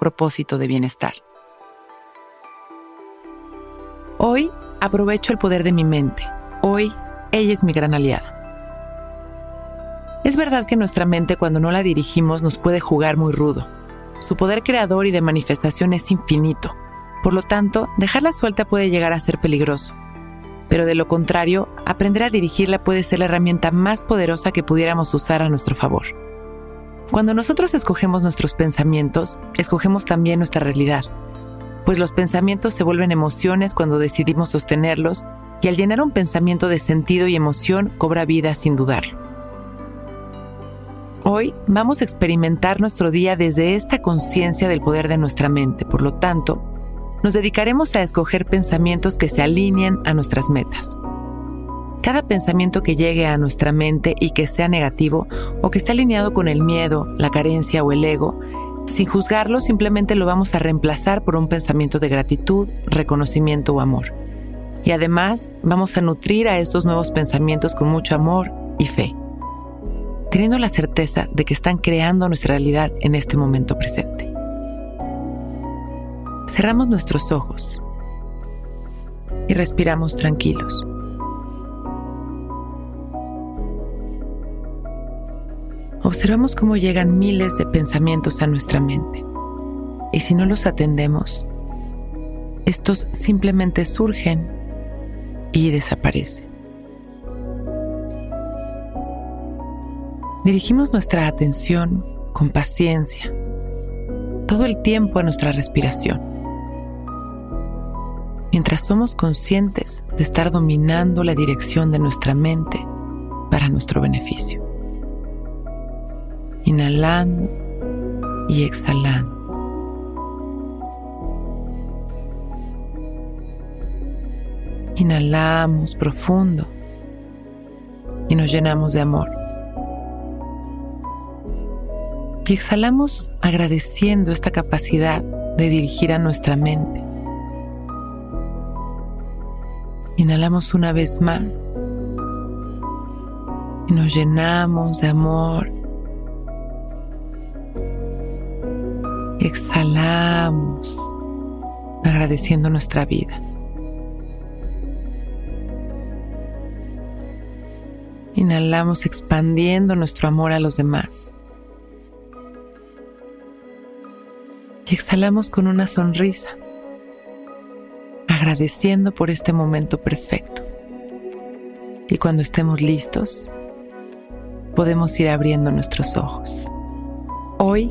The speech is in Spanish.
propósito de bienestar. Hoy aprovecho el poder de mi mente. Hoy ella es mi gran aliada. Es verdad que nuestra mente cuando no la dirigimos nos puede jugar muy rudo. Su poder creador y de manifestación es infinito. Por lo tanto, dejarla suelta puede llegar a ser peligroso. Pero de lo contrario, aprender a dirigirla puede ser la herramienta más poderosa que pudiéramos usar a nuestro favor. Cuando nosotros escogemos nuestros pensamientos, escogemos también nuestra realidad, pues los pensamientos se vuelven emociones cuando decidimos sostenerlos y al llenar un pensamiento de sentido y emoción cobra vida sin dudarlo. Hoy vamos a experimentar nuestro día desde esta conciencia del poder de nuestra mente, por lo tanto, nos dedicaremos a escoger pensamientos que se alineen a nuestras metas. Cada pensamiento que llegue a nuestra mente y que sea negativo o que esté alineado con el miedo, la carencia o el ego, sin juzgarlo simplemente lo vamos a reemplazar por un pensamiento de gratitud, reconocimiento o amor. Y además vamos a nutrir a estos nuevos pensamientos con mucho amor y fe, teniendo la certeza de que están creando nuestra realidad en este momento presente. Cerramos nuestros ojos y respiramos tranquilos. Observamos cómo llegan miles de pensamientos a nuestra mente. Y si no los atendemos, estos simplemente surgen y desaparecen. Dirigimos nuestra atención con paciencia todo el tiempo a nuestra respiración. Mientras somos conscientes de estar dominando la dirección de nuestra mente para nuestro beneficio inhalando y exhalando. Inhalamos profundo y nos llenamos de amor. Y exhalamos agradeciendo esta capacidad de dirigir a nuestra mente. Inhalamos una vez más y nos llenamos de amor exhalamos agradeciendo nuestra vida. Inhalamos expandiendo nuestro amor a los demás. Y exhalamos con una sonrisa, agradeciendo por este momento perfecto. Y cuando estemos listos, podemos ir abriendo nuestros ojos. Hoy